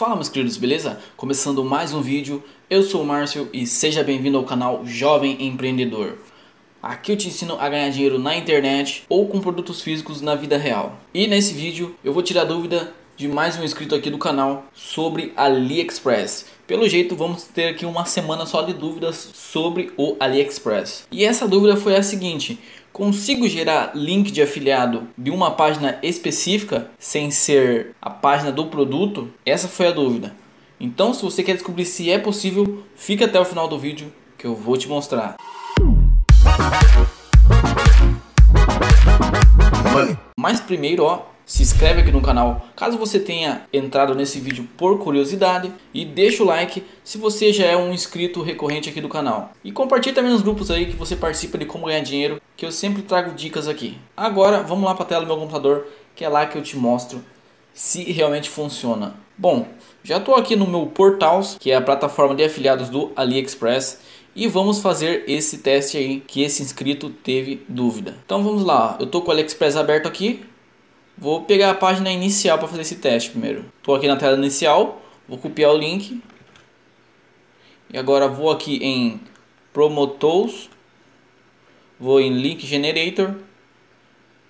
Fala meus queridos, beleza? Começando mais um vídeo, eu sou o Márcio e seja bem-vindo ao canal Jovem Empreendedor. Aqui eu te ensino a ganhar dinheiro na internet ou com produtos físicos na vida real. E nesse vídeo eu vou tirar dúvida de mais um inscrito aqui do canal sobre AliExpress. Pelo jeito vamos ter aqui uma semana só de dúvidas sobre o AliExpress. E essa dúvida foi a seguinte: Consigo gerar link de afiliado de uma página específica sem ser a página do produto? Essa foi a dúvida. Então, se você quer descobrir se é possível, fica até o final do vídeo que eu vou te mostrar. Mas primeiro, ó, se inscreve aqui no canal caso você tenha entrado nesse vídeo por curiosidade e deixa o like se você já é um inscrito recorrente aqui do canal. E compartilhe também nos grupos aí que você participa de como ganhar dinheiro, que eu sempre trago dicas aqui. Agora vamos lá para a tela do meu computador, que é lá que eu te mostro se realmente funciona. Bom, já estou aqui no meu Portals, que é a plataforma de afiliados do AliExpress, e vamos fazer esse teste aí que esse inscrito teve dúvida. Então vamos lá, eu estou com o AliExpress aberto aqui, Vou pegar a página inicial para fazer esse teste primeiro. Estou aqui na tela inicial, vou copiar o link. E agora vou aqui em Promotous, vou em Link Generator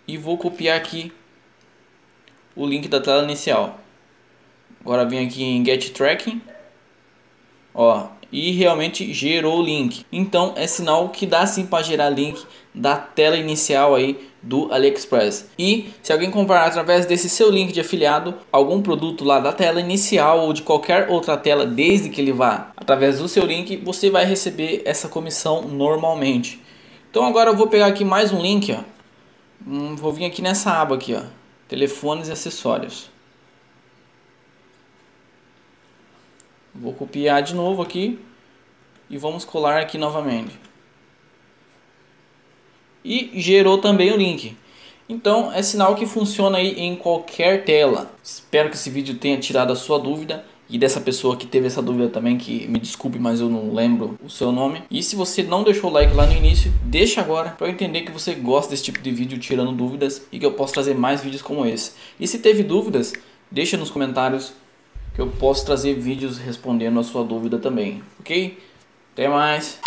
e vou copiar aqui o link da tela inicial. Agora vem aqui em Get Tracking, ó, e realmente gerou o link. Então é sinal que dá sim para gerar link da tela inicial aí do AliExpress. E se alguém comprar através desse seu link de afiliado algum produto lá da tela inicial ou de qualquer outra tela, desde que ele vá através do seu link, você vai receber essa comissão normalmente. Então agora eu vou pegar aqui mais um link, ó. Hum, vou vir aqui nessa aba aqui, ó, telefones e acessórios. Vou copiar de novo aqui e vamos colar aqui novamente e gerou também o link. Então é sinal que funciona aí em qualquer tela. Espero que esse vídeo tenha tirado a sua dúvida e dessa pessoa que teve essa dúvida também, que me desculpe, mas eu não lembro o seu nome. E se você não deixou o like lá no início, deixa agora para eu entender que você gosta desse tipo de vídeo tirando dúvidas e que eu posso trazer mais vídeos como esse. E se teve dúvidas, deixa nos comentários que eu posso trazer vídeos respondendo a sua dúvida também, ok? Até mais!